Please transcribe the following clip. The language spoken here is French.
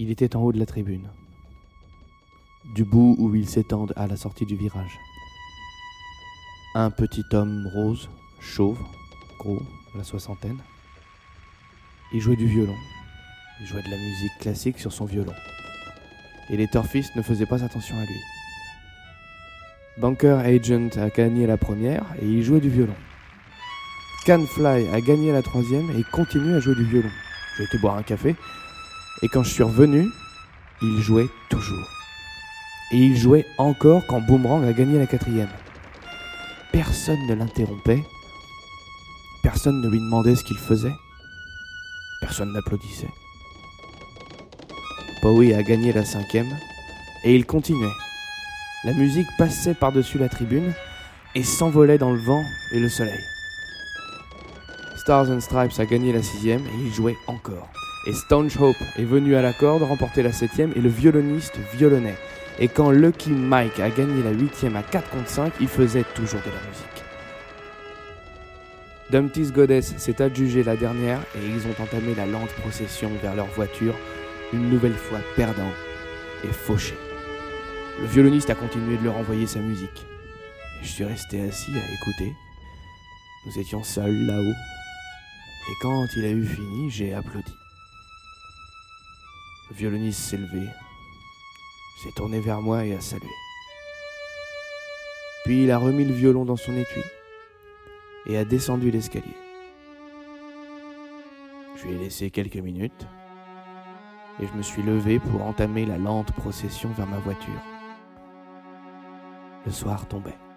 Il était en haut de la tribune, du bout où ils s'étendent à la sortie du virage. Un petit homme rose, chauve, gros, la soixantaine. Il jouait du violon. Il jouait de la musique classique sur son violon. Et les torfistes ne faisaient pas attention à lui. Banker Agent a gagné la première et il jouait du violon. Canfly a gagné la troisième et continue à jouer du violon. J'ai été boire un café et quand je suis revenu, il jouait toujours. Et il jouait encore quand Boomerang a gagné la quatrième. Personne ne l'interrompait. Personne ne lui demandait ce qu'il faisait. Personne n'applaudissait. Bowie a gagné la cinquième et il continuait. La musique passait par-dessus la tribune et s'envolait dans le vent et le soleil. Stars and Stripes a gagné la sixième et il jouait encore. Et Stone Hope est venu à la corde remporter la septième et le violoniste violonnait. Et quand Lucky Mike a gagné la huitième à 4 contre 5, il faisait toujours de la musique. Dumpty's Goddess s'est adjugé la dernière et ils ont entamé la lente procession vers leur voiture, une nouvelle fois perdant et fauché. Le violoniste a continué de leur envoyer sa musique. Et je suis resté assis à écouter. Nous étions seuls là-haut. Et quand il a eu fini, j'ai applaudi. Violoniste s'est levé, s'est tourné vers moi et a salué. Puis il a remis le violon dans son étui et a descendu l'escalier. Je lui ai laissé quelques minutes et je me suis levé pour entamer la lente procession vers ma voiture. Le soir tombait.